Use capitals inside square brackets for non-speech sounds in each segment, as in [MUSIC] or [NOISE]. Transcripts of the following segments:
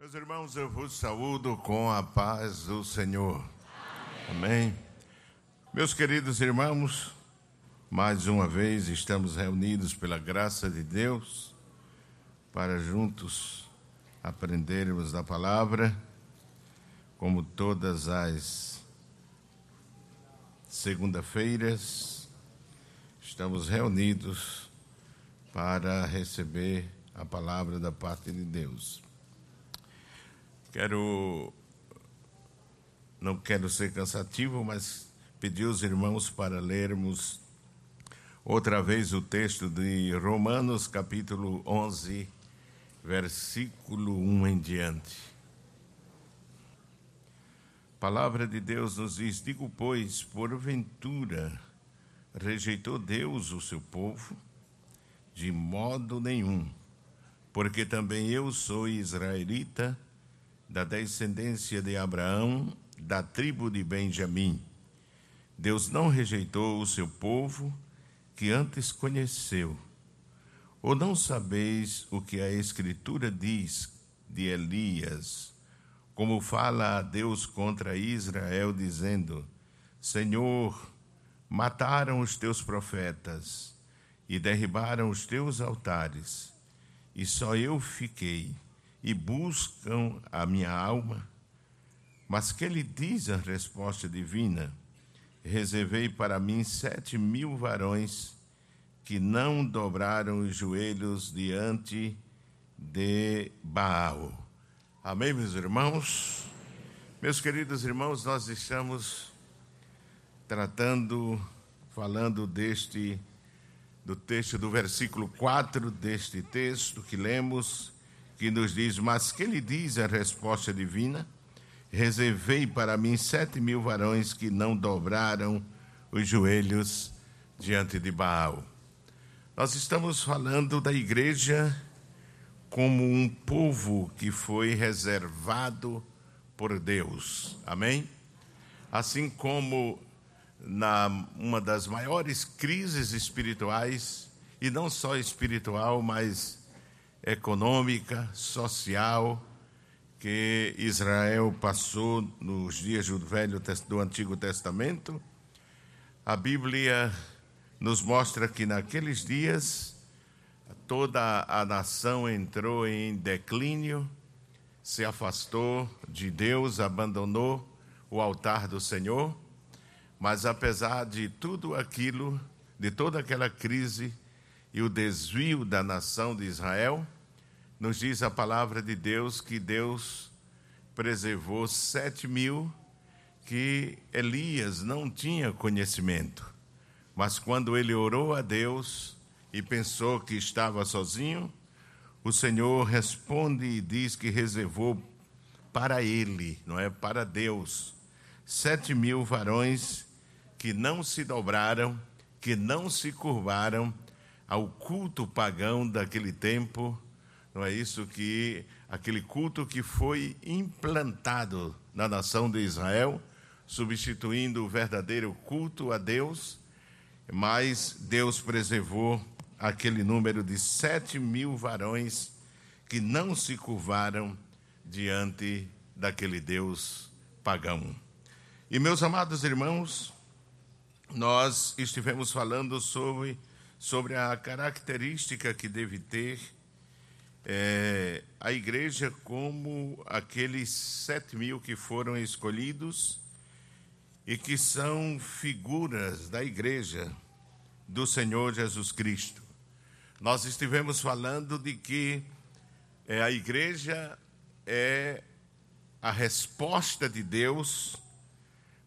Meus irmãos, eu vos saúdo com a paz do Senhor. Amém. Amém. Meus queridos irmãos, mais uma vez estamos reunidos pela graça de Deus para juntos aprendermos da palavra, como todas as segunda-feiras, estamos reunidos para receber a palavra da parte de Deus. Quero, não quero ser cansativo, mas pedir aos irmãos para lermos outra vez o texto de Romanos, capítulo 11, versículo 1 em diante. A palavra de Deus nos diz: Digo, pois, porventura rejeitou Deus o seu povo? De modo nenhum, porque também eu sou israelita da descendência de Abraão, da tribo de Benjamim. Deus não rejeitou o seu povo que antes conheceu. Ou não sabeis o que a Escritura diz de Elias, como fala a Deus contra Israel, dizendo: Senhor, mataram os teus profetas e derribaram os teus altares, e só eu fiquei e buscam a minha alma. Mas que lhe diz a resposta divina? Reservei para mim sete mil varões que não dobraram os joelhos diante de Baal. Amém, meus irmãos? Meus queridos irmãos, nós estamos tratando, falando deste, do texto do versículo 4 deste texto que lemos que nos diz: Mas que lhe diz a resposta divina? Reservei para mim sete mil varões que não dobraram os joelhos diante de Baal. Nós estamos falando da igreja como um povo que foi reservado por Deus. Amém? Assim como na uma das maiores crises espirituais, e não só espiritual, mas econômica, social que Israel passou nos dias do Velho do Antigo Testamento. A Bíblia nos mostra que naqueles dias toda a nação entrou em declínio, se afastou de Deus, abandonou o altar do Senhor. Mas apesar de tudo aquilo, de toda aquela crise, e o desvio da nação de Israel, nos diz a palavra de Deus que Deus preservou sete mil que Elias não tinha conhecimento. Mas quando ele orou a Deus e pensou que estava sozinho, o Senhor responde e diz que reservou para ele, não é? Para Deus, sete mil varões que não se dobraram, que não se curvaram ao culto pagão daquele tempo. Não é isso que aquele culto que foi implantado na nação de Israel, substituindo o verdadeiro culto a Deus, mas Deus preservou aquele número de sete mil varões que não se curvaram diante daquele Deus pagão. E meus amados irmãos, nós estivemos falando sobre sobre a característica que deve ter é, a igreja como aqueles sete mil que foram escolhidos e que são figuras da igreja do Senhor Jesus Cristo. Nós estivemos falando de que é, a igreja é a resposta de Deus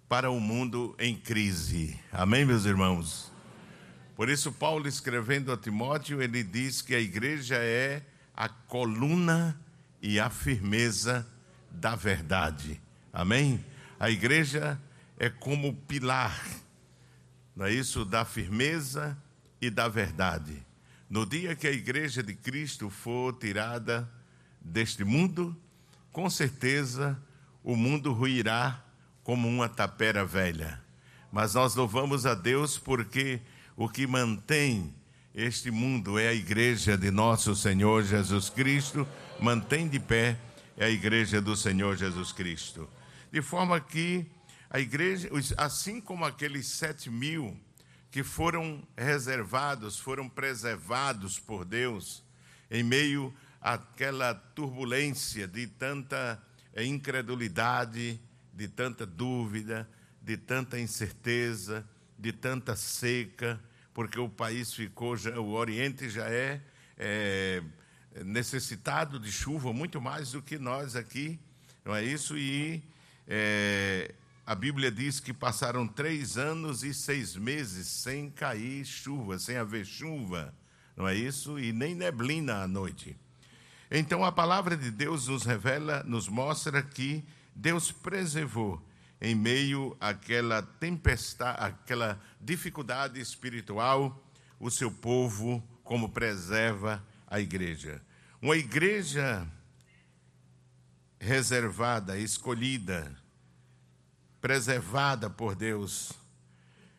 para o um mundo em crise. Amém, meus irmãos? Por isso, Paulo, escrevendo a Timóteo, ele diz que a igreja é a coluna e a firmeza da verdade. Amém? A igreja é como pilar, não é isso? Da firmeza e da verdade. No dia que a igreja de Cristo for tirada deste mundo, com certeza o mundo ruirá como uma tapera velha. Mas nós louvamos a Deus porque o que mantém este mundo é a igreja de nosso Senhor Jesus Cristo, mantém de pé é a igreja do Senhor Jesus Cristo. De forma que a igreja, assim como aqueles sete mil que foram reservados, foram preservados por Deus, em meio àquela turbulência de tanta eh, incredulidade, de tanta dúvida, de tanta incerteza, de tanta seca, porque o país ficou, já, o Oriente já é, é necessitado de chuva muito mais do que nós aqui, não é isso? E é, a Bíblia diz que passaram três anos e seis meses sem cair chuva, sem haver chuva, não é isso? E nem neblina à noite. Então a palavra de Deus nos revela, nos mostra que Deus preservou em meio àquela tempestade, àquela dificuldade espiritual, o seu povo, como preserva a igreja. Uma igreja reservada, escolhida, preservada por Deus,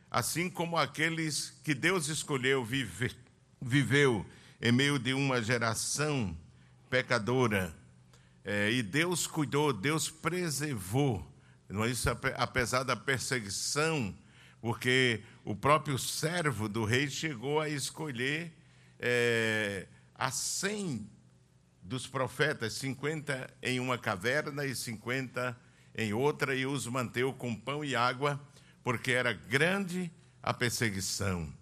assim como aqueles que Deus escolheu vive, viveu em meio de uma geração pecadora, é, e Deus cuidou, Deus preservou, isso, apesar da perseguição, porque o próprio servo do rei chegou a escolher é, a cem dos profetas, 50 em uma caverna e 50 em outra, e os manteve com pão e água, porque era grande a perseguição.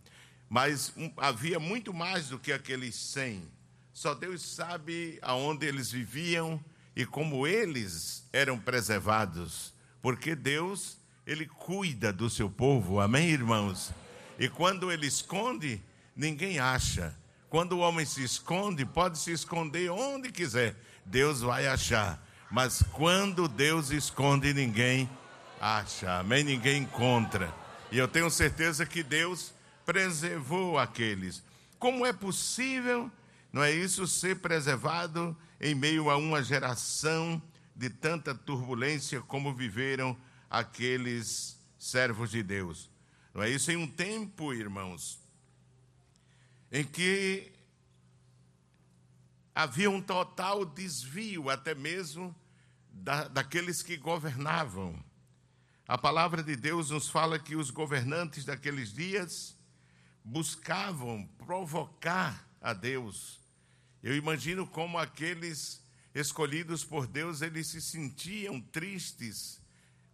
Mas um, havia muito mais do que aqueles cem. Só Deus sabe aonde eles viviam e como eles eram preservados, porque Deus, ele cuida do seu povo. Amém, irmãos? E quando ele esconde, ninguém acha. Quando o homem se esconde, pode se esconder onde quiser, Deus vai achar. Mas quando Deus esconde, ninguém acha. Amém? Ninguém encontra. E eu tenho certeza que Deus preservou aqueles. Como é possível, não é isso, ser preservado em meio a uma geração de tanta turbulência como viveram aqueles servos de Deus? Não é isso? Em um tempo, irmãos, em que havia um total desvio, até mesmo da, daqueles que governavam. A palavra de Deus nos fala que os governantes daqueles dias buscavam provocar a Deus. Eu imagino como aqueles escolhidos por Deus, eles se sentiam tristes,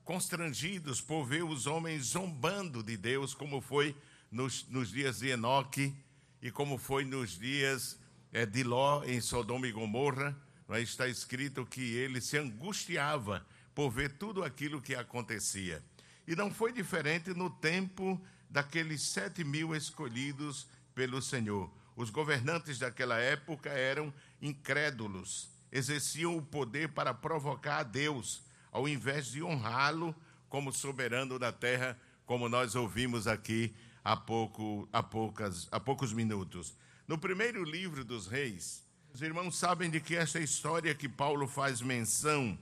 constrangidos por ver os homens zombando de Deus, como foi nos, nos dias de Enoque e como foi nos dias é, de Ló em Sodoma e Gomorra, é? está escrito que ele se angustiava por ver tudo aquilo que acontecia. E não foi diferente no tempo daqueles sete mil escolhidos pelo Senhor. Os governantes daquela época eram incrédulos, exerciam o poder para provocar a Deus, ao invés de honrá-lo como soberano da terra, como nós ouvimos aqui há, pouco, há, poucas, há poucos minutos. No primeiro livro dos reis, os irmãos sabem de que essa história que Paulo faz menção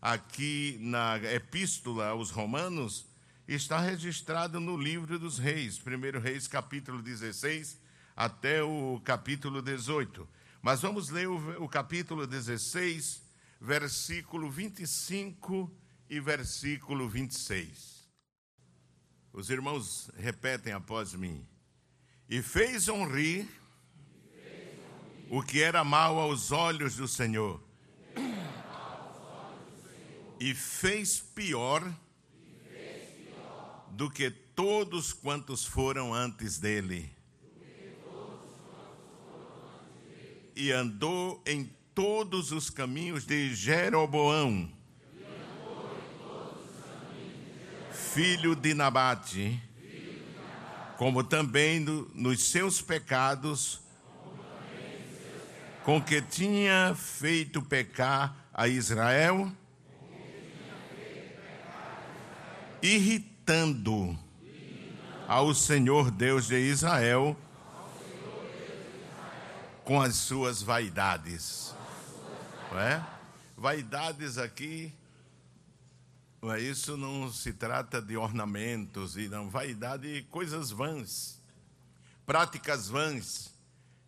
aqui na epístola aos Romanos está registrada no livro dos reis, 1 Reis capítulo 16 até o capítulo 18. Mas vamos ler o, o capítulo 16, versículo 25 e versículo 26. Os irmãos repetem após mim. E fez honrir o que era mal aos olhos do Senhor. E fez pior do que todos quantos foram antes dele. E andou em todos os caminhos de Jeroboão. Filho de Nabate, como também no, nos seus pecados, com que tinha feito pecar a Israel, irritando ao Senhor Deus de Israel com as suas vaidades. Não é? Vaidades aqui isso não se trata de ornamentos e não vaidade, coisas vãs, práticas vãs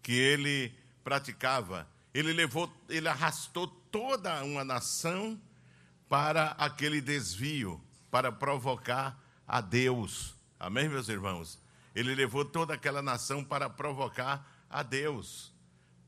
que ele praticava. ele levou, ele arrastou toda uma nação para aquele desvio, para provocar a Deus. Amém, meus irmãos? Ele levou toda aquela nação para provocar a Deus.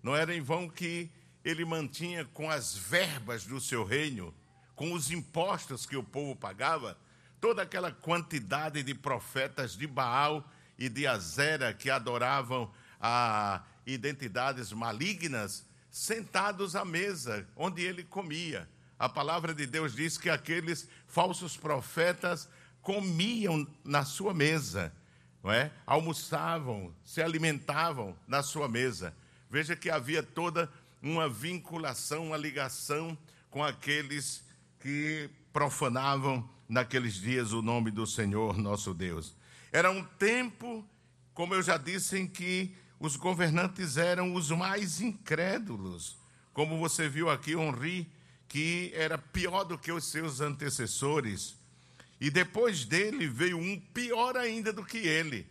Não era em vão que ele mantinha com as verbas do seu reino, com os impostos que o povo pagava, toda aquela quantidade de profetas de Baal e de Azera que adoravam a identidades malignas, sentados à mesa onde ele comia. A palavra de Deus diz que aqueles falsos profetas comiam na sua mesa, não é? almoçavam, se alimentavam na sua mesa. Veja que havia toda uma vinculação, uma ligação com aqueles que profanavam naqueles dias o nome do Senhor nosso Deus. Era um tempo, como eu já disse, em que os governantes eram os mais incrédulos. Como você viu aqui, Henri, que era pior do que os seus antecessores. E depois dele veio um pior ainda do que ele.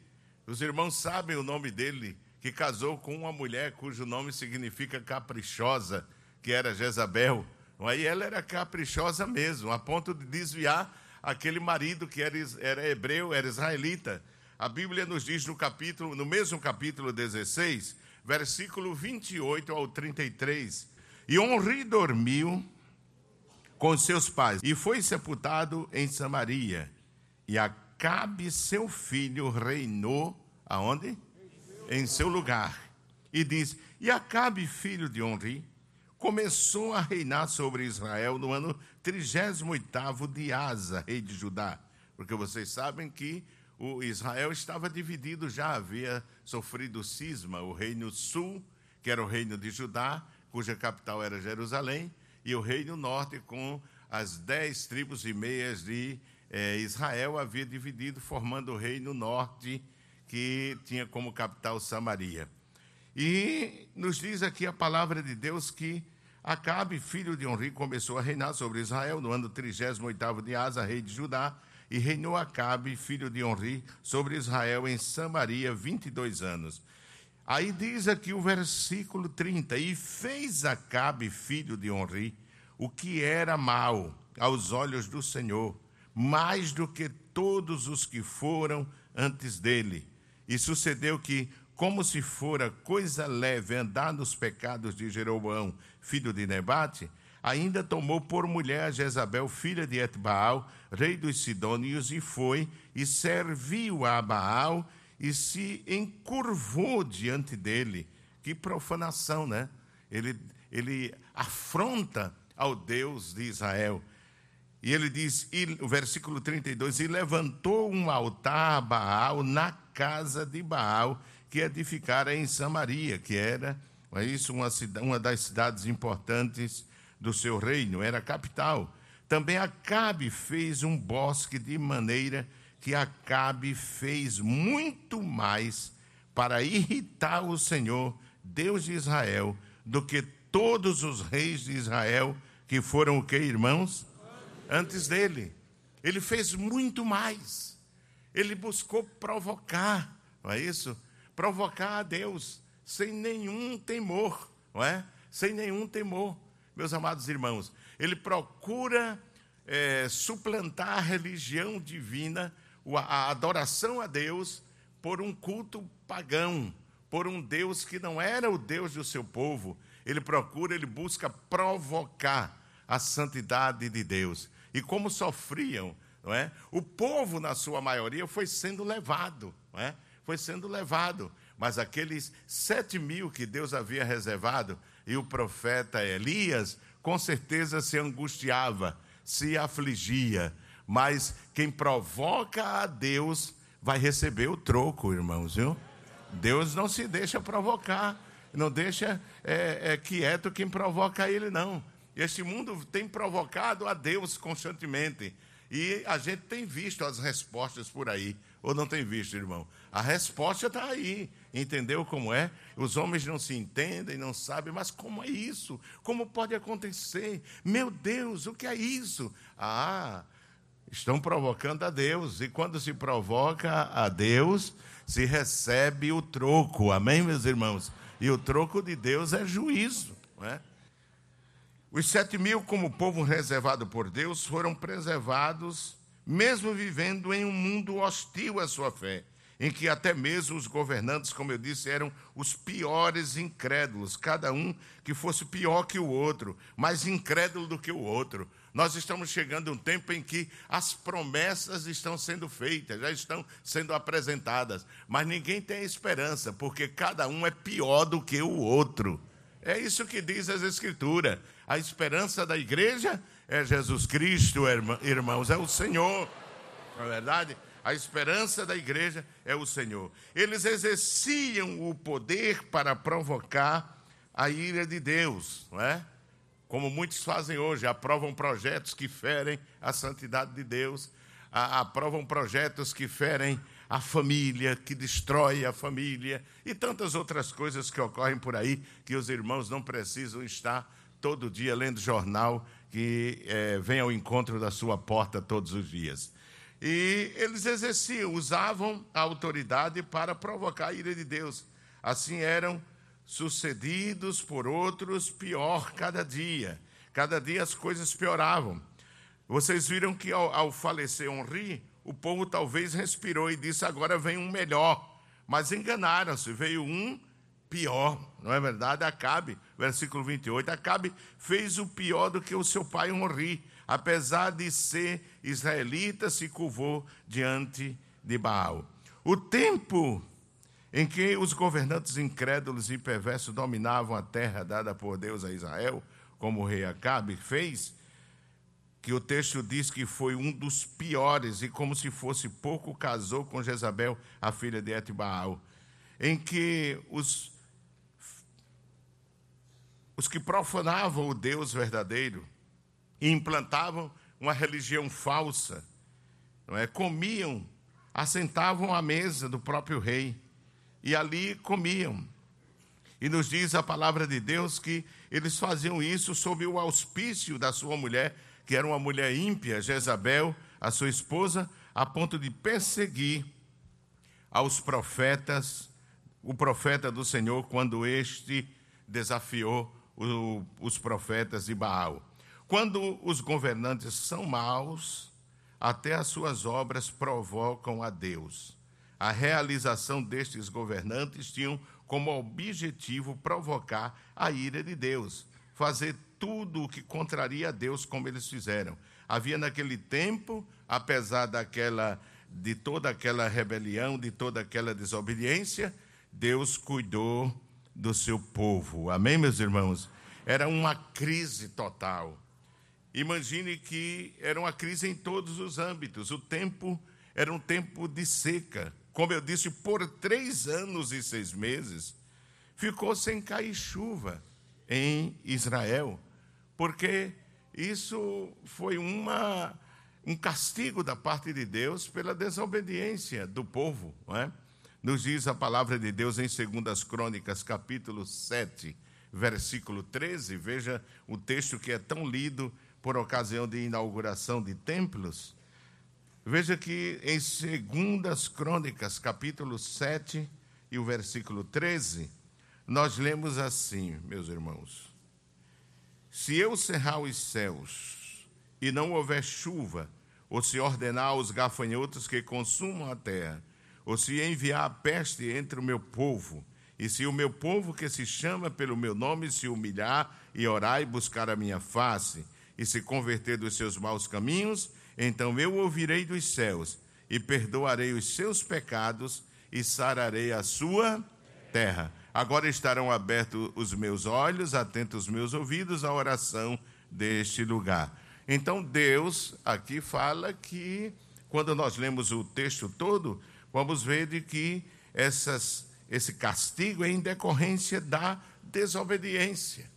Os irmãos sabem o nome dele, que casou com uma mulher cujo nome significa caprichosa, que era Jezabel. Aí ela era caprichosa mesmo, a ponto de desviar aquele marido que era, era hebreu, era israelita. A Bíblia nos diz no capítulo, no mesmo capítulo 16, versículo 28 ao 33, e Honri dormiu com seus pais e foi sepultado em Samaria. E Acabe, seu filho, reinou aonde? Em seu lugar. E diz: E Acabe, filho de Honri, começou a reinar sobre Israel no ano 38 de Asa, rei de Judá. Porque vocês sabem que o Israel estava dividido já, havia sofrido cisma, o reino sul, que era o reino de Judá, cuja capital era Jerusalém, e o reino norte, com as dez tribos e meias de eh, Israel, havia dividido, formando o reino norte, que tinha como capital Samaria. E nos diz aqui a palavra de Deus que Acabe, filho de Onri, começou a reinar sobre Israel no ano 38 de Asa, rei de Judá, e reinou Acabe, filho de Onri, sobre Israel em Samaria 22 anos. Aí diz aqui o versículo 30: E fez Acabe, filho de Onri, o que era mal aos olhos do Senhor, mais do que todos os que foram antes dele. E sucedeu que, como se fora coisa leve andar nos pecados de Jeroboão, filho de Nebate, ainda tomou por mulher a Jezabel, filha de Etbaal, rei dos Sidônios, e foi e serviu a Baal e se encurvou diante dele. Que profanação, né? Ele, ele afronta ao Deus de Israel. E ele diz, e, o versículo 32, e levantou um altar a Baal na casa de Baal, que edificara em Samaria, que era, é isso, uma, uma das cidades importantes do seu reino, era a capital. Também Acabe fez um bosque de maneira que Acabe fez muito mais para irritar o Senhor, Deus de Israel, do que todos os reis de Israel que foram o que, irmãos? Antes dele. Ele fez muito mais. Ele buscou provocar, não é isso? Provocar a Deus sem nenhum temor, não é? Sem nenhum temor meus amados irmãos, ele procura é, suplantar a religião divina, a adoração a Deus, por um culto pagão, por um Deus que não era o Deus do seu povo. Ele procura, ele busca provocar a santidade de Deus. E como sofriam, não é? O povo, na sua maioria, foi sendo levado, não é? Foi sendo levado. Mas aqueles sete mil que Deus havia reservado, e o profeta Elias, com certeza se angustiava, se afligia. Mas quem provoca a Deus vai receber o troco, irmãos, viu? Deus não se deixa provocar, não deixa é, é, quieto quem provoca ele, não. Este mundo tem provocado a Deus constantemente. E a gente tem visto as respostas por aí. Ou não tem visto, irmão? A resposta está aí. Entendeu como é? Os homens não se entendem, não sabem, mas como é isso? Como pode acontecer? Meu Deus, o que é isso? Ah, estão provocando a Deus. E quando se provoca a Deus, se recebe o troco. Amém, meus irmãos? E o troco de Deus é juízo. Não é? Os sete mil, como povo reservado por Deus, foram preservados, mesmo vivendo em um mundo hostil à sua fé, em que até mesmo os governantes, como eu disse, eram os piores incrédulos, cada um que fosse pior que o outro, mais incrédulo do que o outro. Nós estamos chegando a um tempo em que as promessas estão sendo feitas, já estão sendo apresentadas, mas ninguém tem esperança, porque cada um é pior do que o outro. É isso que diz as Escrituras. A esperança da igreja é Jesus Cristo, irmãos, é o Senhor. Não é verdade? A esperança da igreja é o Senhor. Eles exerciam o poder para provocar a ira de Deus, não é? Como muitos fazem hoje, aprovam projetos que ferem a santidade de Deus, aprovam projetos que ferem a família, que destrói a família e tantas outras coisas que ocorrem por aí que os irmãos não precisam estar todo dia lendo jornal que é, vem ao encontro da sua porta todos os dias. E eles exerciam, usavam a autoridade para provocar a ira de Deus. Assim eram sucedidos por outros pior cada dia. Cada dia as coisas pioravam. Vocês viram que ao, ao falecer Henri, o povo talvez respirou e disse: agora vem um melhor. Mas enganaram-se, veio um pior, não é verdade? Acabe, versículo 28. Acabe fez o pior do que o seu pai Henri, apesar de ser israelita, se curvou diante de Baal. O tempo em que os governantes incrédulos e perversos dominavam a terra dada por Deus a Israel, como o rei Acabe fez, que o texto diz que foi um dos piores e como se fosse pouco casou com Jezabel, a filha de Etbaal, em que os os que profanavam o Deus verdadeiro e implantavam uma religião falsa, não é? Comiam, assentavam à mesa do próprio rei e ali comiam. E nos diz a palavra de Deus que eles faziam isso sob o auspício da sua mulher que era uma mulher ímpia, Jezabel, a sua esposa, a ponto de perseguir aos profetas, o profeta do Senhor, quando este desafiou o, os profetas de Baal. Quando os governantes são maus, até as suas obras provocam a Deus. A realização destes governantes tinham como objetivo provocar a ira de Deus, fazer tudo o que contraria a Deus, como eles fizeram. Havia naquele tempo, apesar daquela de toda aquela rebelião, de toda aquela desobediência, Deus cuidou do seu povo. Amém, meus irmãos? Era uma crise total. Imagine que era uma crise em todos os âmbitos. O tempo era um tempo de seca. Como eu disse, por três anos e seis meses, ficou sem cair chuva em Israel porque isso foi uma, um castigo da parte de Deus pela desobediência do povo. Não é? Nos diz a palavra de Deus em 2 Crônicas, capítulo 7, versículo 13. Veja o texto que é tão lido por ocasião de inauguração de templos. Veja que em 2 Crônicas, capítulo 7 e o versículo 13, nós lemos assim, meus irmãos. Se eu cerrar os céus e não houver chuva, ou se ordenar aos gafanhotos que consumam a terra, ou se enviar a peste entre o meu povo, e se o meu povo que se chama pelo meu nome se humilhar e orar e buscar a minha face, e se converter dos seus maus caminhos, então eu ouvirei dos céus e perdoarei os seus pecados e sararei a sua terra. Agora estarão abertos os meus olhos, atentos os meus ouvidos à oração deste lugar. Então, Deus aqui fala que, quando nós lemos o texto todo, vamos ver de que essas, esse castigo é em decorrência da desobediência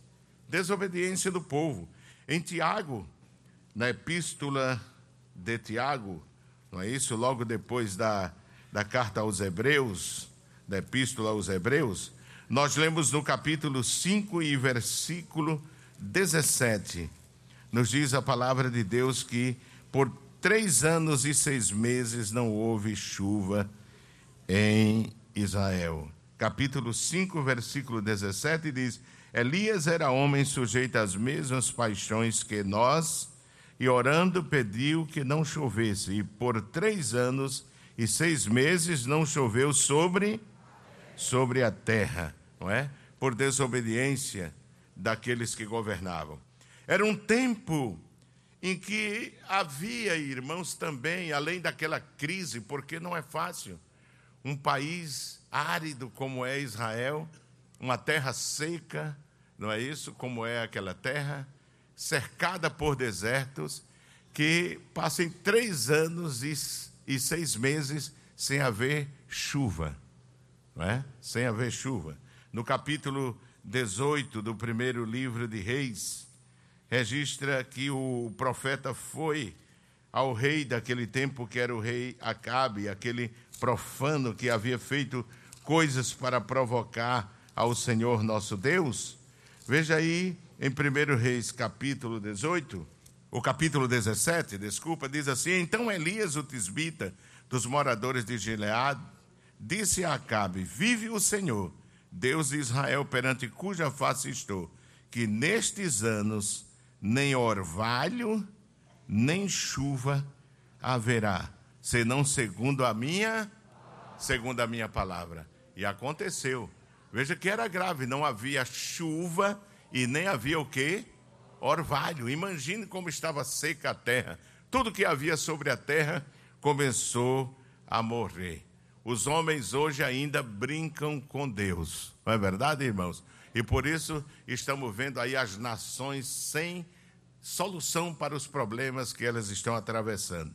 desobediência do povo. Em Tiago, na epístola de Tiago, não é isso? Logo depois da, da carta aos Hebreus, da epístola aos Hebreus, nós lemos no capítulo 5 e versículo 17. Nos diz a palavra de Deus que por três anos e seis meses não houve chuva em Israel. Capítulo 5, versículo 17 diz: Elias era homem sujeito às mesmas paixões que nós, e orando pediu que não chovesse, e por três anos e seis meses não choveu sobre, sobre a terra, não é? Por desobediência daqueles que governavam. Era um tempo em que havia, irmãos, também, além daquela crise, porque não é fácil, um país árido como é Israel, uma terra seca, não é isso? Como é aquela terra, cercada por desertos, que passem três anos e, e seis meses sem haver chuva, não é? Sem haver chuva. No capítulo 18 do primeiro livro de Reis, registra que o profeta foi ao rei daquele tempo, que era o rei Acabe, aquele profano que havia feito coisas para provocar ao Senhor nosso Deus. Veja aí em 1 Reis capítulo 18, o capítulo 17, desculpa, diz assim: Então Elias, o tisbita, dos moradores de Gilead, disse a Acabe: Vive o Senhor, Deus de Israel, perante cuja face estou, que nestes anos nem orvalho, nem chuva haverá, senão segundo a minha, segundo a minha palavra. E aconteceu. Veja que era grave, não havia chuva e nem havia o quê? Orvalho. Imagine como estava seca a terra. Tudo que havia sobre a terra começou a morrer. Os homens hoje ainda brincam com Deus. Não é verdade, irmãos? E por isso estamos vendo aí as nações sem solução para os problemas que elas estão atravessando.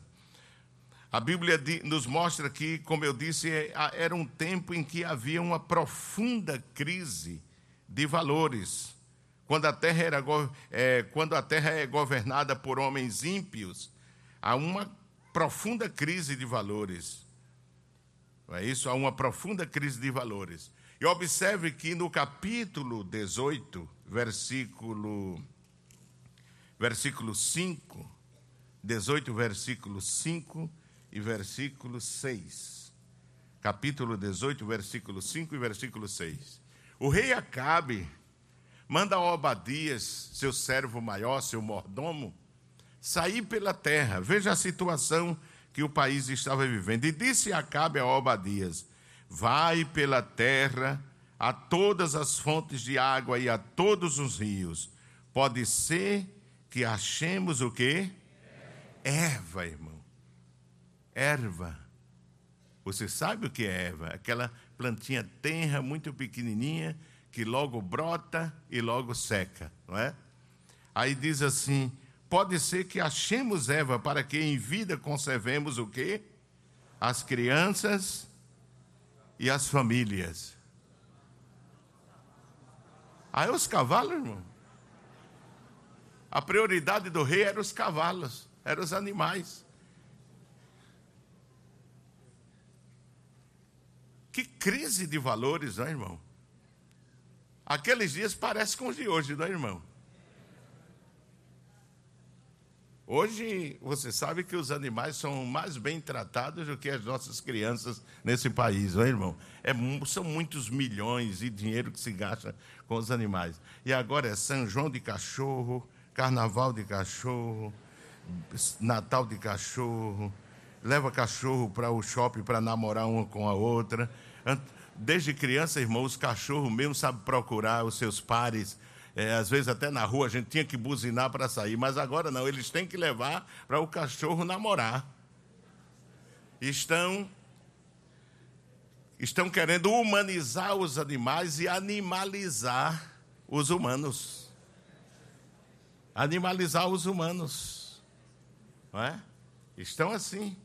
A Bíblia nos mostra que, como eu disse, é, era um tempo em que havia uma profunda crise de valores. Quando a terra, era, é, quando a terra é governada por homens ímpios, há uma profunda crise de valores. Não é isso? Há uma profunda crise de valores. E observe que no capítulo 18, versículo, versículo 5, 18, versículo 5 e versículo 6. Capítulo 18, versículo 5 e versículo 6. O rei Acabe manda Obadias, seu servo maior, seu mordomo, sair pela terra. Veja a situação que o país estava vivendo. E disse Acabe a Obadias: Vai pela terra a todas as fontes de água e a todos os rios. Pode ser que achemos o quê? Erva, irmão. Erva. Você sabe o que é erva? Aquela plantinha tenra, muito pequenininha, que logo brota e logo seca, não é? Aí diz assim: pode ser que achemos erva para que em vida conservemos o quê? As crianças e as famílias. Aí os cavalos, irmão. A prioridade do rei eram os cavalos, eram os animais. Que crise de valores, não é, irmão? Aqueles dias parecem com os de hoje, não é, irmão? Hoje, você sabe que os animais são mais bem tratados do que as nossas crianças nesse país, não é, irmão? É, são muitos milhões de dinheiro que se gasta com os animais. E agora é São João de cachorro, Carnaval de cachorro, Natal de cachorro, leva cachorro para o shopping para namorar uma com a outra. Desde criança, irmão, os cachorros mesmo sabem procurar os seus pares é, às vezes até na rua a gente tinha que buzinar para sair, mas agora não, eles têm que levar para o cachorro namorar. Estão estão querendo humanizar os animais e animalizar os humanos. Animalizar os humanos. Não é? Estão assim.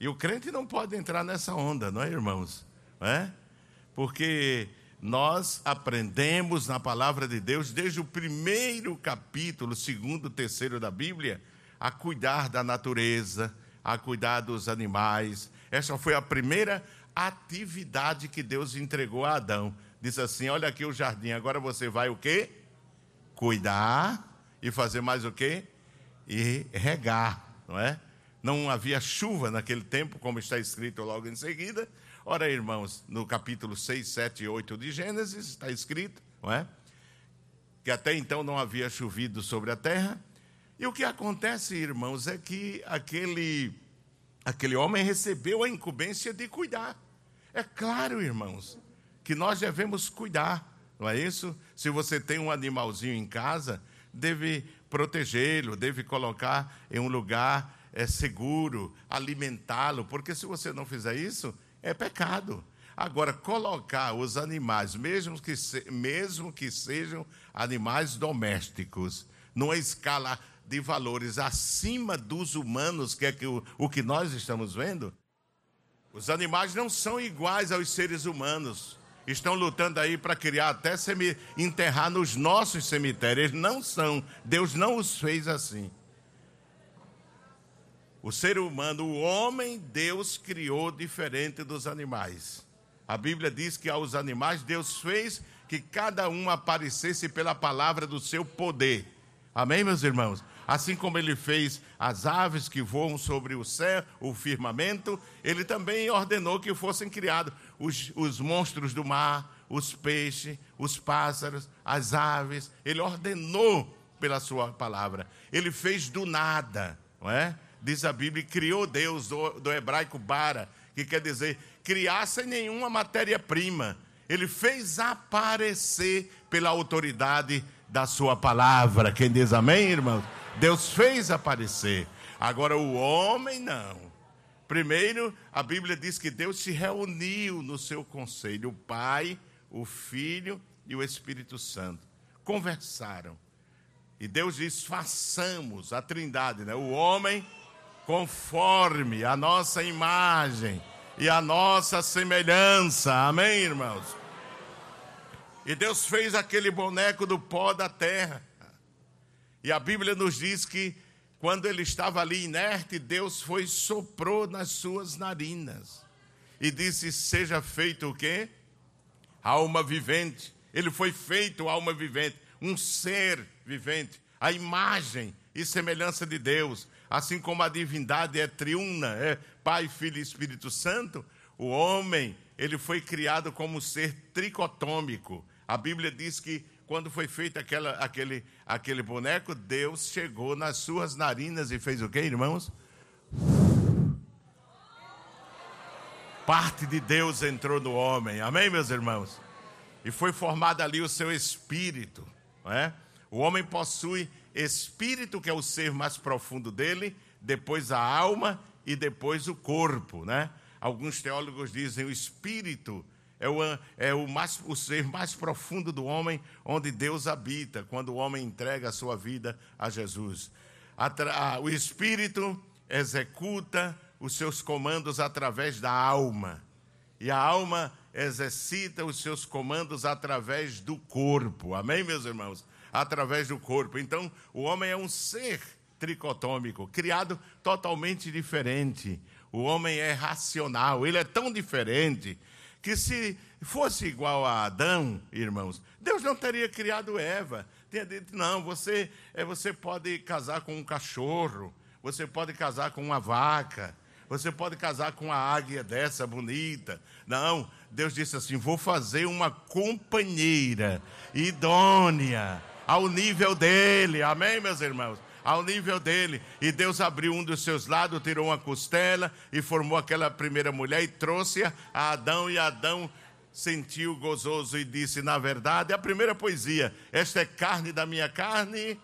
E o crente não pode entrar nessa onda, não é, irmãos? Não é? Porque nós aprendemos na palavra de Deus, desde o primeiro capítulo, segundo, terceiro da Bíblia, a cuidar da natureza, a cuidar dos animais. Essa foi a primeira atividade que Deus entregou a Adão. Diz assim: olha aqui o jardim, agora você vai o quê? Cuidar e fazer mais o quê? E regar, não é? Não havia chuva naquele tempo, como está escrito logo em seguida, Ora, irmãos, no capítulo 6, 7 e 8 de Gênesis está escrito, não é? que até então não havia chovido sobre a terra. E o que acontece, irmãos, é que aquele, aquele homem recebeu a incumbência de cuidar. É claro, irmãos, que nós devemos cuidar, não é isso? Se você tem um animalzinho em casa, deve protegê-lo, deve colocar em um lugar é, seguro, alimentá-lo, porque se você não fizer isso, é pecado. Agora, colocar os animais, mesmo que, se, mesmo que sejam animais domésticos, numa escala de valores acima dos humanos, que é que o, o que nós estamos vendo, os animais não são iguais aos seres humanos estão lutando aí para criar até enterrar nos nossos cemitérios. Eles não são. Deus não os fez assim. O ser humano, o homem, Deus criou diferente dos animais. A Bíblia diz que aos animais Deus fez que cada um aparecesse pela palavra do seu poder. Amém, meus irmãos? Assim como ele fez as aves que voam sobre o céu, o firmamento, ele também ordenou que fossem criados os, os monstros do mar, os peixes, os pássaros, as aves. Ele ordenou pela sua palavra. Ele fez do nada, não é? Diz a Bíblia, criou Deus do, do hebraico bara, que quer dizer criar sem nenhuma matéria-prima. Ele fez aparecer pela autoridade da sua palavra. Quem diz amém, irmãos? Deus fez aparecer. Agora o homem não. Primeiro, a Bíblia diz que Deus se reuniu no seu conselho, o Pai, o Filho e o Espírito Santo. Conversaram. E Deus diz: façamos a trindade, né? o homem conforme a nossa imagem e a nossa semelhança. Amém, irmãos? E Deus fez aquele boneco do pó da terra. E a Bíblia nos diz que quando ele estava ali inerte, Deus foi soprou nas suas narinas e disse: "Seja feito o quê? Alma vivente". Ele foi feito alma vivente, um ser vivente, a imagem e semelhança de Deus, assim como a divindade é triuna, é Pai, Filho e Espírito Santo, o homem, ele foi criado como ser tricotômico. A Bíblia diz que quando foi feito aquela, aquele, aquele boneco, Deus chegou nas suas narinas e fez o que, irmãos? Parte de Deus entrou no homem, amém, meus irmãos? E foi formado ali o seu espírito, não é? O homem possui espírito, que é o ser mais profundo dele, depois a alma e depois o corpo, né? Alguns teólogos dizem o espírito é o, é o, mais, o ser mais profundo do homem, onde Deus habita, quando o homem entrega a sua vida a Jesus. O Espírito executa os seus comandos através da alma, e a alma exercita os seus comandos através do corpo. Amém, meus irmãos? Através do corpo. Então, o homem é um ser tricotômico, criado totalmente diferente. O homem é racional, ele é tão diferente que se fosse igual a Adão, irmãos, Deus não teria criado Eva. Tinha dito, não, você, é, você pode casar com um cachorro, você pode casar com uma vaca, você pode casar com uma águia dessa bonita. Não, Deus disse assim: vou fazer uma companheira idônea ao nível dele. Amém, meus irmãos? ao nível dele. E Deus abriu um dos seus lados, tirou uma costela e formou aquela primeira mulher e trouxe-a a Adão. E Adão sentiu gozoso e disse: Na verdade, a primeira poesia: Esta é carne da minha carne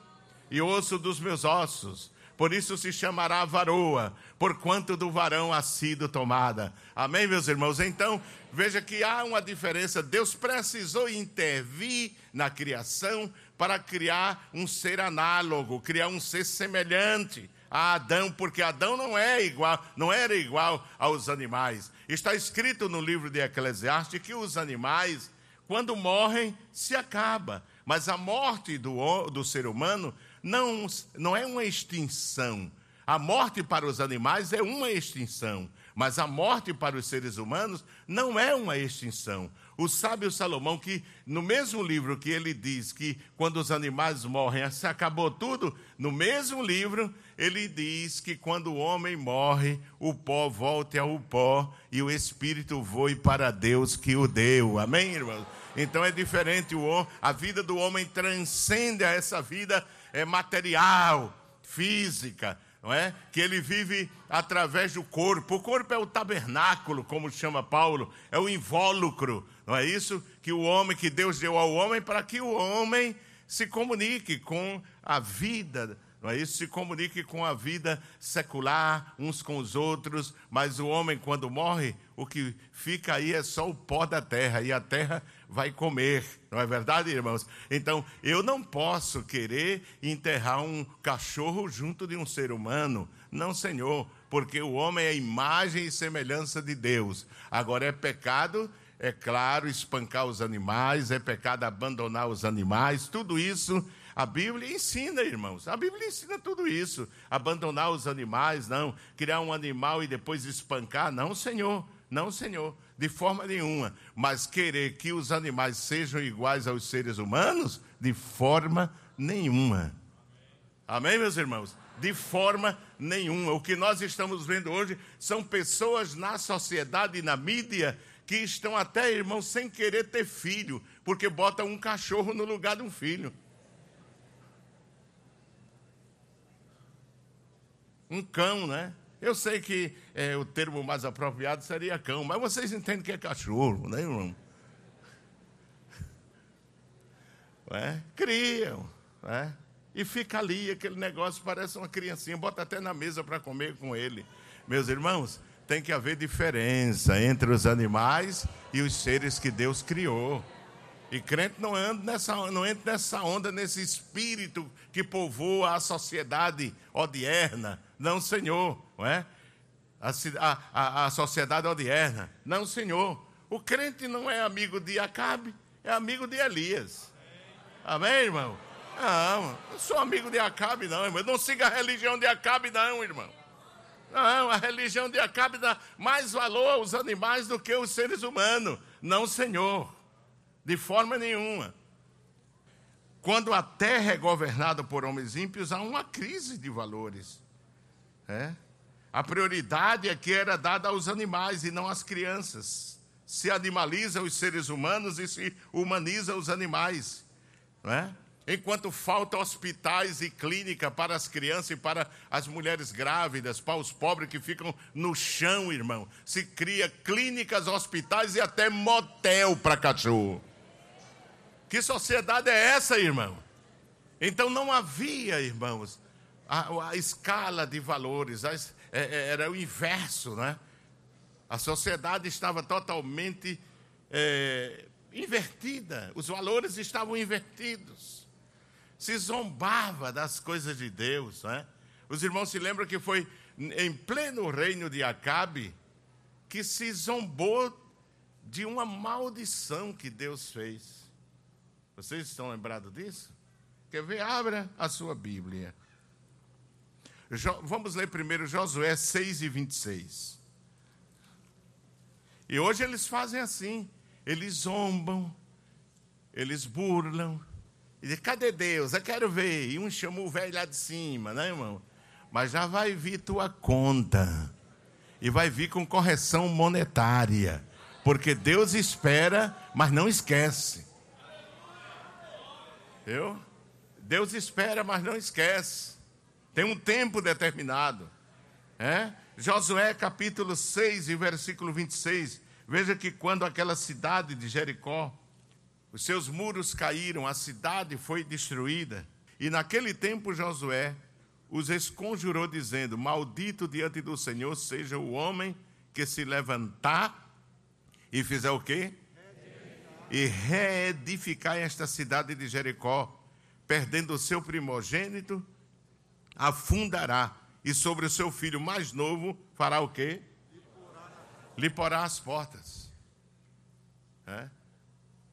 e osso dos meus ossos. Por isso se chamará varoa, porquanto do varão ha sido tomada. Amém, meus irmãos? Então, veja que há uma diferença. Deus precisou intervir na criação para criar um ser análogo, criar um ser semelhante a Adão, porque Adão não é igual, não era igual aos animais. Está escrito no livro de Eclesiastes que os animais, quando morrem, se acaba. Mas a morte do, do ser humano não, não é uma extinção. A morte para os animais é uma extinção, mas a morte para os seres humanos não é uma extinção. O sábio Salomão, que no mesmo livro que ele diz que quando os animais morrem se acabou tudo, no mesmo livro ele diz que quando o homem morre, o pó volte ao pó e o espírito voe para Deus que o deu. Amém, irmãos? Então é diferente, a vida do homem transcende a essa vida é, material, física, não é? Que ele vive através do corpo. O corpo é o tabernáculo, como chama Paulo, é o invólucro, não é isso? Que o homem, que Deus deu ao homem para que o homem se comunique com a vida não é isso? Se comunique com a vida secular, uns com os outros, mas o homem, quando morre, o que fica aí é só o pó da terra, e a terra vai comer, não é verdade, irmãos? Então, eu não posso querer enterrar um cachorro junto de um ser humano, não, Senhor, porque o homem é imagem e semelhança de Deus. Agora, é pecado é claro, espancar os animais, é pecado abandonar os animais, tudo isso a Bíblia ensina, irmãos. A Bíblia ensina tudo isso. Abandonar os animais, não. Criar um animal e depois espancar, não, Senhor. Não, Senhor. De forma nenhuma. Mas querer que os animais sejam iguais aos seres humanos, de forma nenhuma. Amém, meus irmãos? De forma nenhuma. O que nós estamos vendo hoje são pessoas na sociedade e na mídia que estão até, irmãos, sem querer ter filho, porque botam um cachorro no lugar de um filho. Um cão, né? Eu sei que é, o termo mais apropriado seria cão, mas vocês entendem que é cachorro, né, irmão? É? Criam, né? E fica ali, aquele negócio parece uma criancinha, bota até na mesa para comer com ele. Meus irmãos, tem que haver diferença entre os animais e os seres que Deus criou. E crente não, anda nessa, não entra nessa onda, nesse espírito que povoa a sociedade odierna. Não, Senhor, não é? A, a, a sociedade odierna. Não, Senhor. O crente não é amigo de Acabe, é amigo de Elias. Amém, irmão? Não, não sou amigo de Acabe, não, irmão. Não siga a religião de Acabe, não, irmão. Não, a religião de Acabe dá mais valor aos animais do que aos seres humanos. Não, Senhor. De forma nenhuma. Quando a terra é governada por homens ímpios, há uma crise de valores. É? A prioridade aqui era dada aos animais e não às crianças. Se animaliza os seres humanos e se humaniza os animais. Não é? Enquanto falta hospitais e clínica para as crianças e para as mulheres grávidas, para os pobres que ficam no chão, irmão. Se cria clínicas, hospitais e até motel para cachorro. Que sociedade é essa, irmão? Então não havia, irmãos, a, a escala de valores, a, é, era o inverso, né? A sociedade estava totalmente é, invertida, os valores estavam invertidos. Se zombava das coisas de Deus, né? Os irmãos se lembram que foi em pleno reino de Acabe que se zombou de uma maldição que Deus fez. Vocês estão lembrados disso? Quer ver? Abra a sua Bíblia. Vamos ler primeiro Josué 6 e 26. E hoje eles fazem assim: eles zombam, eles burlam. E dizem, cadê Deus? Eu quero ver. E um chamou o velho lá de cima, né, irmão? Mas já vai vir tua conta. E vai vir com correção monetária. Porque Deus espera, mas não esquece. Eu? Deus espera, mas não esquece. Tem um tempo determinado. É? Josué capítulo 6 e versículo 26. Veja que quando aquela cidade de Jericó, os seus muros caíram, a cidade foi destruída. E naquele tempo Josué os esconjurou, dizendo: Maldito diante do Senhor seja o homem que se levantar e fizer o quê? e reedificar esta cidade de Jericó, perdendo o seu primogênito, afundará, e sobre o seu filho mais novo fará o quê? Lhe porá as portas. É?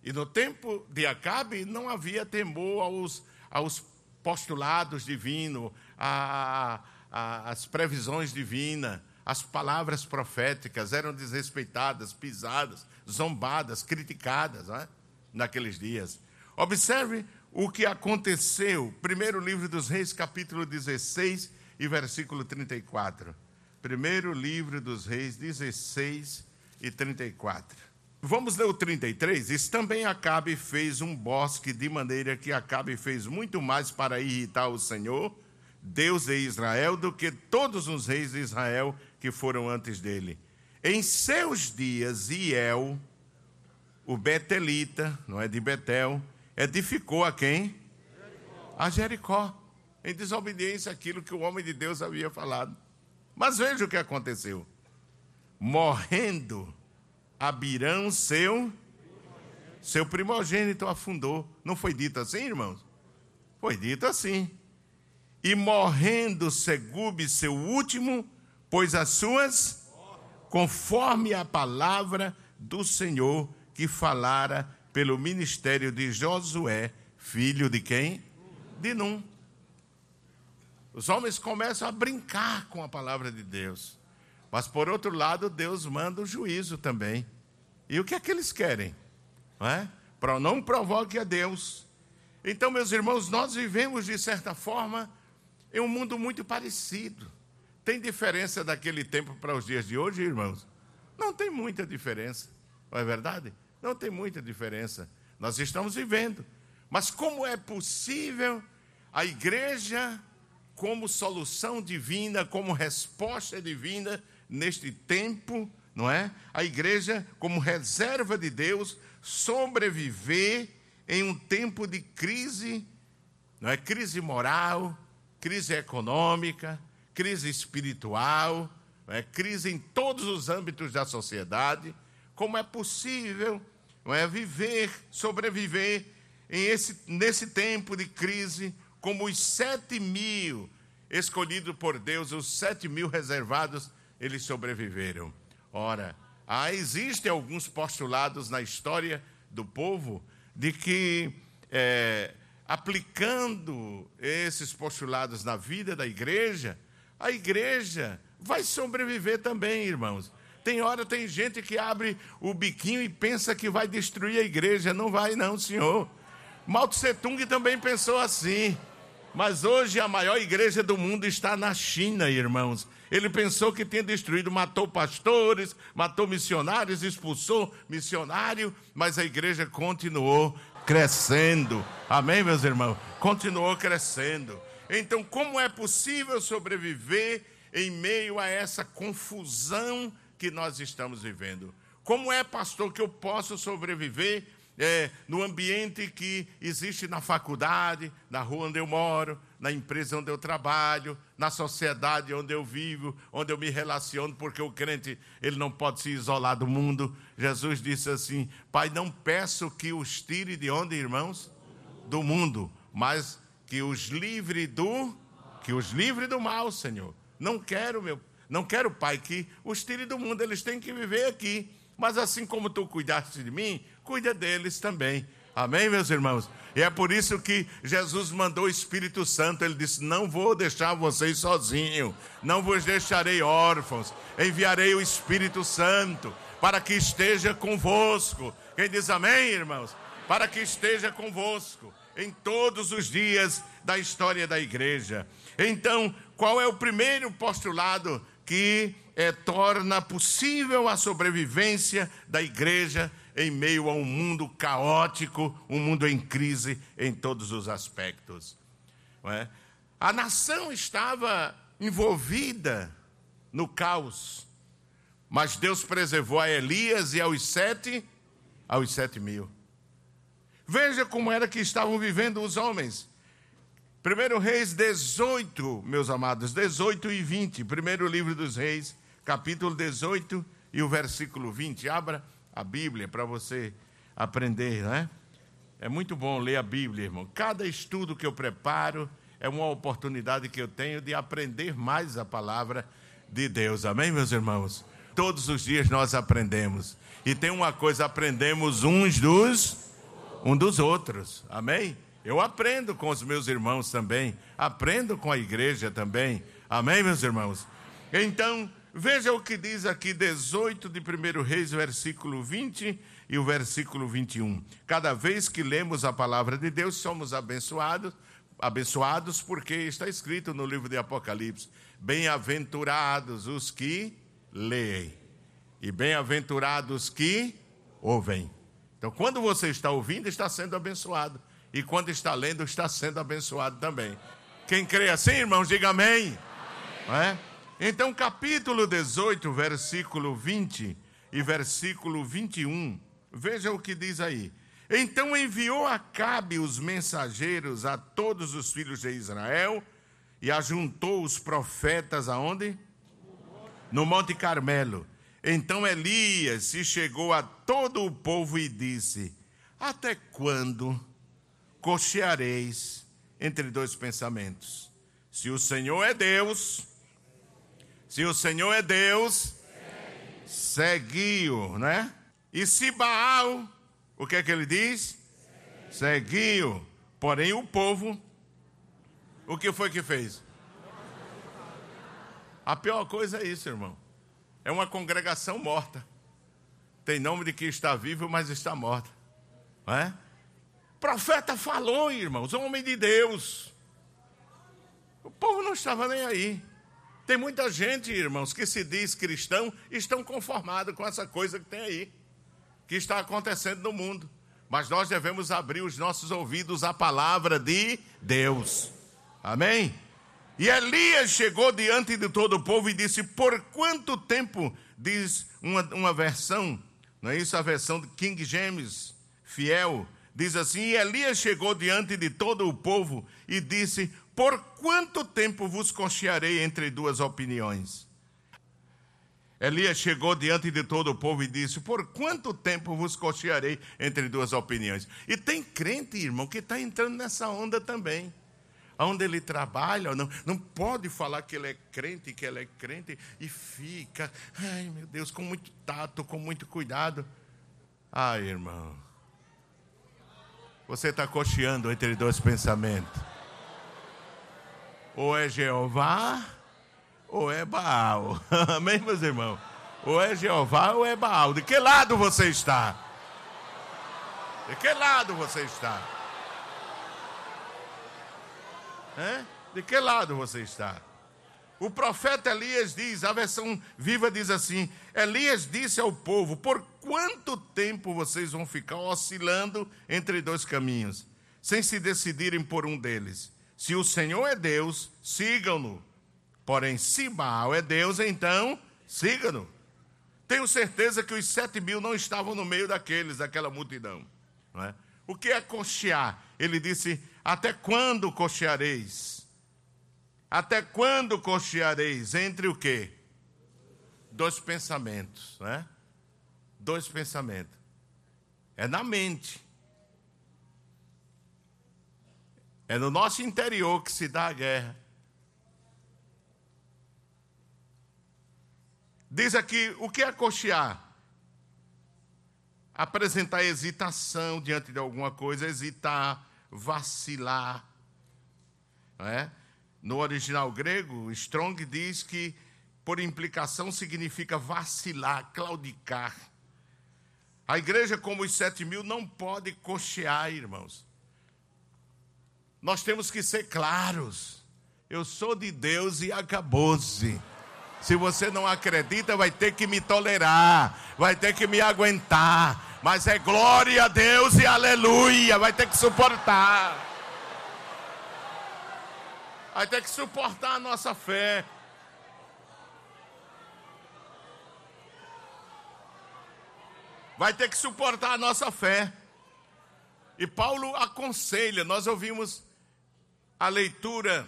E no tempo de Acabe não havia temor aos, aos postulados divinos, às previsões divinas as palavras proféticas eram desrespeitadas, pisadas, zombadas, criticadas é? naqueles dias. Observe o que aconteceu. Primeiro livro dos Reis, capítulo 16 e versículo 34. Primeiro livro dos Reis, 16 e 34. vamos ler o 33. Isso também Acabe fez um bosque, de maneira que Acabe fez muito mais para irritar o Senhor, Deus de Israel, do que todos os reis de Israel que foram antes dele. Em seus dias, Iel, o Betelita, não é de Betel, edificou a quem? A Jericó, em desobediência àquilo que o homem de Deus havia falado. Mas veja o que aconteceu. Morrendo, Abirão, seu, seu primogênito, afundou. Não foi dito assim, irmãos? Foi dito assim. E morrendo Segube, seu último, pois as suas, conforme a palavra do Senhor que falara pelo ministério de Josué, filho de quem? De Num. Os homens começam a brincar com a palavra de Deus. Mas por outro lado, Deus manda o juízo também. E o que é que eles querem? Não, é? não provoque a Deus. Então, meus irmãos, nós vivemos de certa forma em um mundo muito parecido. Tem diferença daquele tempo para os dias de hoje, irmãos? Não tem muita diferença, não é verdade? Não tem muita diferença. Nós estamos vivendo. Mas como é possível a igreja, como solução divina, como resposta divina neste tempo, não é? A igreja, como reserva de Deus, sobreviver em um tempo de crise, não é? Crise moral, crise econômica, crise espiritual, é? crise em todos os âmbitos da sociedade. Como é possível não é, viver, sobreviver em esse, nesse tempo de crise, como os sete mil escolhidos por Deus, os sete mil reservados, eles sobreviveram. Ora, há, existem alguns postulados na história do povo de que, é, aplicando esses postulados na vida da igreja, a igreja vai sobreviver também, irmãos. Tem hora, tem gente que abre o biquinho e pensa que vai destruir a igreja. Não vai, não, senhor. Mao Tse Tung também pensou assim. Mas hoje a maior igreja do mundo está na China, irmãos. Ele pensou que tinha destruído, matou pastores, matou missionários, expulsou missionário, mas a igreja continuou crescendo. Amém, meus irmãos? Continuou crescendo. Então, como é possível sobreviver em meio a essa confusão que nós estamos vivendo. Como é, pastor, que eu posso sobreviver é, no ambiente que existe na faculdade, na rua onde eu moro, na empresa onde eu trabalho, na sociedade onde eu vivo, onde eu me relaciono, porque o crente ele não pode se isolar do mundo. Jesus disse assim: Pai, não peço que os tire de onde, irmãos? Do mundo, mas que os livre do que os livre do mal, Senhor. Não quero, meu não quero, Pai, que os tire do mundo, eles têm que viver aqui. Mas assim como tu cuidaste de mim, cuida deles também. Amém, meus irmãos? E é por isso que Jesus mandou o Espírito Santo. Ele disse: Não vou deixar vocês sozinhos, não vos deixarei órfãos. Enviarei o Espírito Santo para que esteja convosco. Quem diz amém, irmãos? Para que esteja convosco em todos os dias da história da igreja. Então, qual é o primeiro postulado que é, torna possível a sobrevivência da igreja em meio a um mundo caótico, um mundo em crise em todos os aspectos. É? A nação estava envolvida no caos, mas Deus preservou a Elias e aos sete, aos sete mil. Veja como era que estavam vivendo os homens. 1 Reis 18, meus amados, 18 e 20. Primeiro livro dos Reis, capítulo 18 e o versículo 20. Abra a Bíblia para você aprender, né? É muito bom ler a Bíblia, irmão. Cada estudo que eu preparo é uma oportunidade que eu tenho de aprender mais a palavra de Deus. Amém, meus irmãos? Todos os dias nós aprendemos. E tem uma coisa, aprendemos uns dos um dos outros. Amém? Eu aprendo com os meus irmãos também, aprendo com a igreja também. Amém, meus irmãos? Então, veja o que diz aqui 18 de 1 Reis, versículo 20 e o versículo 21. Cada vez que lemos a palavra de Deus, somos abençoados, abençoados porque está escrito no livro de Apocalipse: Bem-aventurados os que leem, e bem-aventurados que ouvem. Então, quando você está ouvindo, está sendo abençoado. E quando está lendo, está sendo abençoado também. Quem crê assim, irmãos, diga amém. amém. É? Então, capítulo 18, versículo 20 e versículo 21. Veja o que diz aí. Então enviou Acabe os mensageiros a todos os filhos de Israel e ajuntou os profetas aonde? No Monte Carmelo. Então Elias se chegou a todo o povo e disse: Até quando cocheareis entre dois pensamentos? Se o Senhor é Deus, se o Senhor é Deus, seguiu, né? E se Baal, o que é que ele diz? Seguiu. Porém, o povo, o que foi que fez? A pior coisa é isso, irmão. É uma congregação morta. Tem nome de que está vivo, mas está morta. Não é? Profeta falou, irmãos, homem de Deus. O povo não estava nem aí. Tem muita gente, irmãos, que se diz cristão e estão conformados com essa coisa que tem aí, que está acontecendo no mundo. Mas nós devemos abrir os nossos ouvidos à palavra de Deus. Amém? E Elias chegou diante de todo o povo e disse: Por quanto tempo, diz uma, uma versão, não é isso? A versão de King James, fiel, diz assim: E Elias chegou diante de todo o povo e disse: por quanto tempo vos cochearei entre duas opiniões? Elias chegou diante de todo o povo e disse: Por quanto tempo vos cochearei entre duas opiniões? E tem crente, irmão, que está entrando nessa onda também. Onde ele trabalha, não, não pode falar que ele é crente, que ele é crente, e fica, ai meu Deus, com muito tato, com muito cuidado. Ai, irmão, você está cocheando entre dois pensamentos. Ou é Jeová, ou é Baal. [LAUGHS] Amém, meus irmãos? Ou é Jeová ou é Baal. De que lado você está? De que lado você está? É? De que lado você está? O profeta Elias diz, a versão viva diz assim: Elias disse ao povo: Por quanto tempo vocês vão ficar oscilando entre dois caminhos, sem se decidirem por um deles? Se o Senhor é Deus, sigam-no. Porém, se Baal é Deus, então sigam-no. Tenho certeza que os sete mil não estavam no meio daqueles, daquela multidão. É? O que é cochear? Ele disse: Até quando cocheareis? Até quando cocheareis? Entre o quê? Dois pensamentos. Né? Dois pensamentos. É na mente. É no nosso interior que se dá a guerra. Diz aqui, o que é cochear? Apresentar hesitação diante de alguma coisa, hesitar, vacilar. É? No original grego, Strong diz que, por implicação, significa vacilar, claudicar. A igreja, como os sete mil, não pode cochear, irmãos. Nós temos que ser claros. Eu sou de Deus e acabou-se. Se você não acredita, vai ter que me tolerar, vai ter que me aguentar. Mas é glória a Deus e aleluia, vai ter que suportar. Vai ter que suportar a nossa fé. Vai ter que suportar a nossa fé. E Paulo aconselha, nós ouvimos a leitura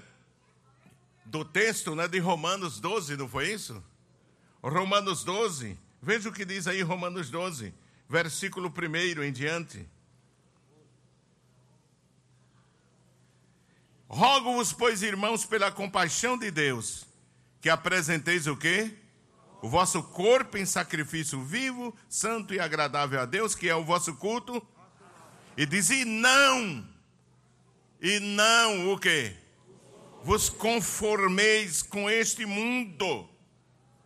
do texto né, de Romanos 12, não foi isso? Romanos 12, veja o que diz aí Romanos 12, versículo 1 em diante. Rogo-vos, pois, irmãos, pela compaixão de Deus, que apresenteis o quê? O vosso corpo em sacrifício vivo, santo e agradável a Deus, que é o vosso culto. E diz: e não e não o que? Vos conformeis com este mundo.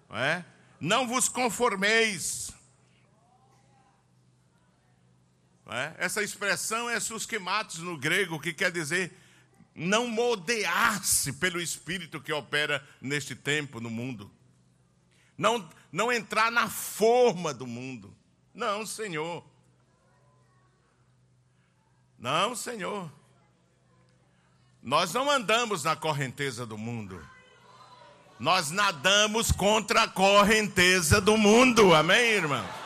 Não, é? não vos conformeis. É? Essa expressão é susquematos no grego, que quer dizer não moldear-se pelo Espírito que opera neste tempo no mundo. Não, não entrar na forma do mundo. Não, Senhor. Não, Senhor. Nós não andamos na correnteza do mundo. Nós nadamos contra a correnteza do mundo. Amém, irmão?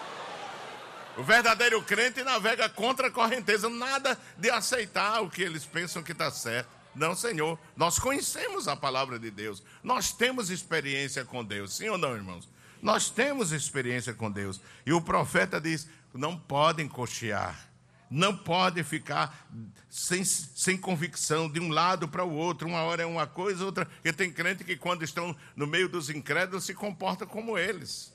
O verdadeiro crente navega contra a correnteza, nada de aceitar o que eles pensam que está certo. Não, Senhor. Nós conhecemos a palavra de Deus. Nós temos experiência com Deus. Sim ou não, irmãos? Nós temos experiência com Deus. E o profeta diz: não podem cochear. Não pode ficar sem, sem convicção de um lado para o outro. Uma hora é uma coisa, outra. Porque tem crente que, quando estão no meio dos incrédulos, se comporta como eles.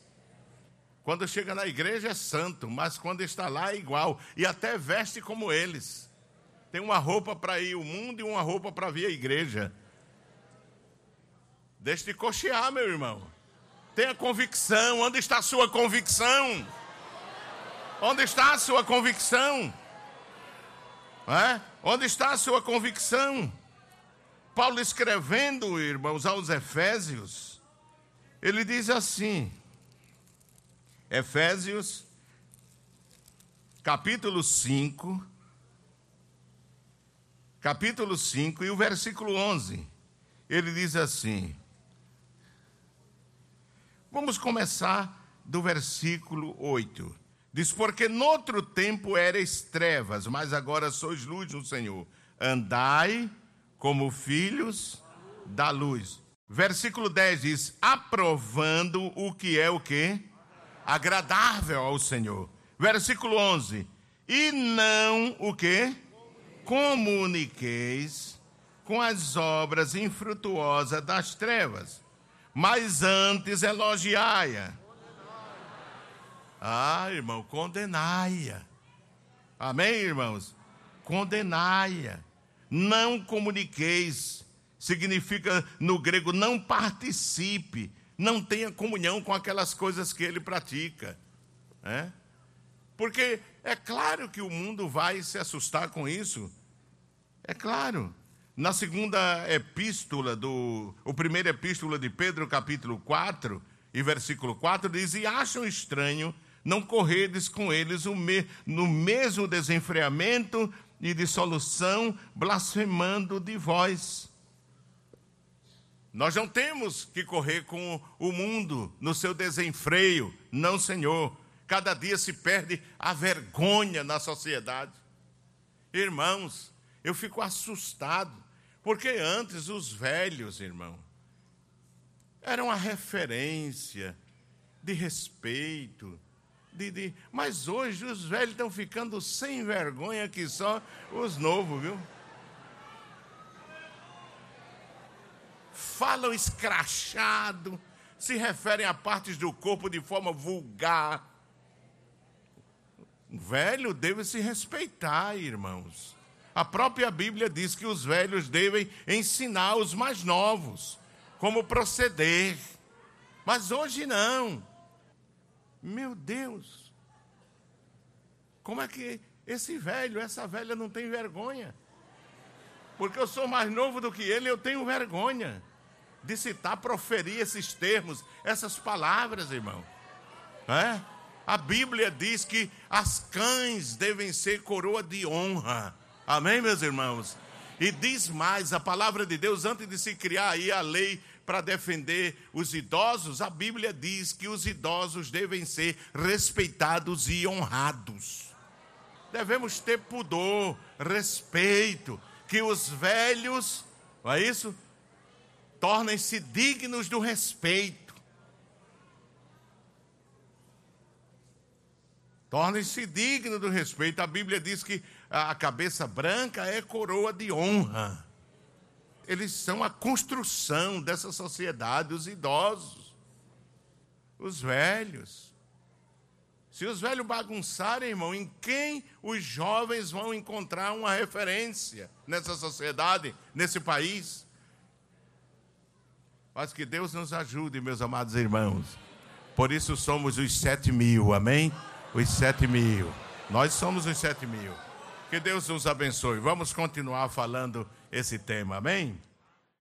Quando chega na igreja é santo, mas quando está lá é igual. E até veste como eles. Tem uma roupa para ir ao mundo e uma roupa para vir à igreja. Deixe de cochear, meu irmão. Tenha convicção. Onde está a sua convicção? Onde está a sua convicção? É? Onde está a sua convicção? Paulo escrevendo, irmãos, aos Efésios, ele diz assim, Efésios, capítulo 5, capítulo 5 e o versículo 11, ele diz assim, vamos começar do versículo 8. Diz: Porque noutro tempo erais trevas, mas agora sois luz no Senhor. Andai como filhos da luz. Versículo 10 diz: Aprovando o que é o que? Agradável ao Senhor. Versículo 11: E não o que? Comuniqueis com as obras infrutuosas das trevas, mas antes elogiai-a ah, irmão, condenai-a. Amém, irmãos? Condenai-a. Não comuniqueis. Significa no grego não participe, não tenha comunhão com aquelas coisas que ele pratica. É? Porque é claro que o mundo vai se assustar com isso. É claro. Na segunda epístola do. O primeira epístola de Pedro, capítulo 4, e versículo 4, diz: E acham estranho não corredes com eles no mesmo desenfreamento e dissolução, blasfemando de vós. Nós não temos que correr com o mundo no seu desenfreio, não, Senhor. Cada dia se perde a vergonha na sociedade. Irmãos, eu fico assustado, porque antes os velhos, irmão, eram a referência de respeito, de, de, mas hoje os velhos estão ficando sem vergonha que só os novos, viu? Falam escrachado, se referem a partes do corpo de forma vulgar. Velho deve se respeitar, irmãos. A própria Bíblia diz que os velhos devem ensinar os mais novos como proceder. Mas hoje não. Meu Deus! Como é que esse velho, essa velha não tem vergonha? Porque eu sou mais novo do que ele, eu tenho vergonha de citar, proferir esses termos, essas palavras, irmão. É? A Bíblia diz que as cães devem ser coroa de honra. Amém, meus irmãos? E diz mais, a palavra de Deus, antes de se criar aí a lei para defender os idosos, a Bíblia diz que os idosos devem ser respeitados e honrados. Devemos ter pudor, respeito, que os velhos, não é isso? Tornem-se dignos do respeito. Tornem-se dignos do respeito. A Bíblia diz que a cabeça branca é coroa de honra eles são a construção dessa sociedade, os idosos, os velhos. Se os velhos bagunçarem, irmão, em quem os jovens vão encontrar uma referência nessa sociedade, nesse país? Mas que Deus nos ajude, meus amados irmãos. Por isso somos os sete mil, amém? Os sete mil. Nós somos os sete mil. Que Deus nos abençoe. Vamos continuar falando esse tema, amém?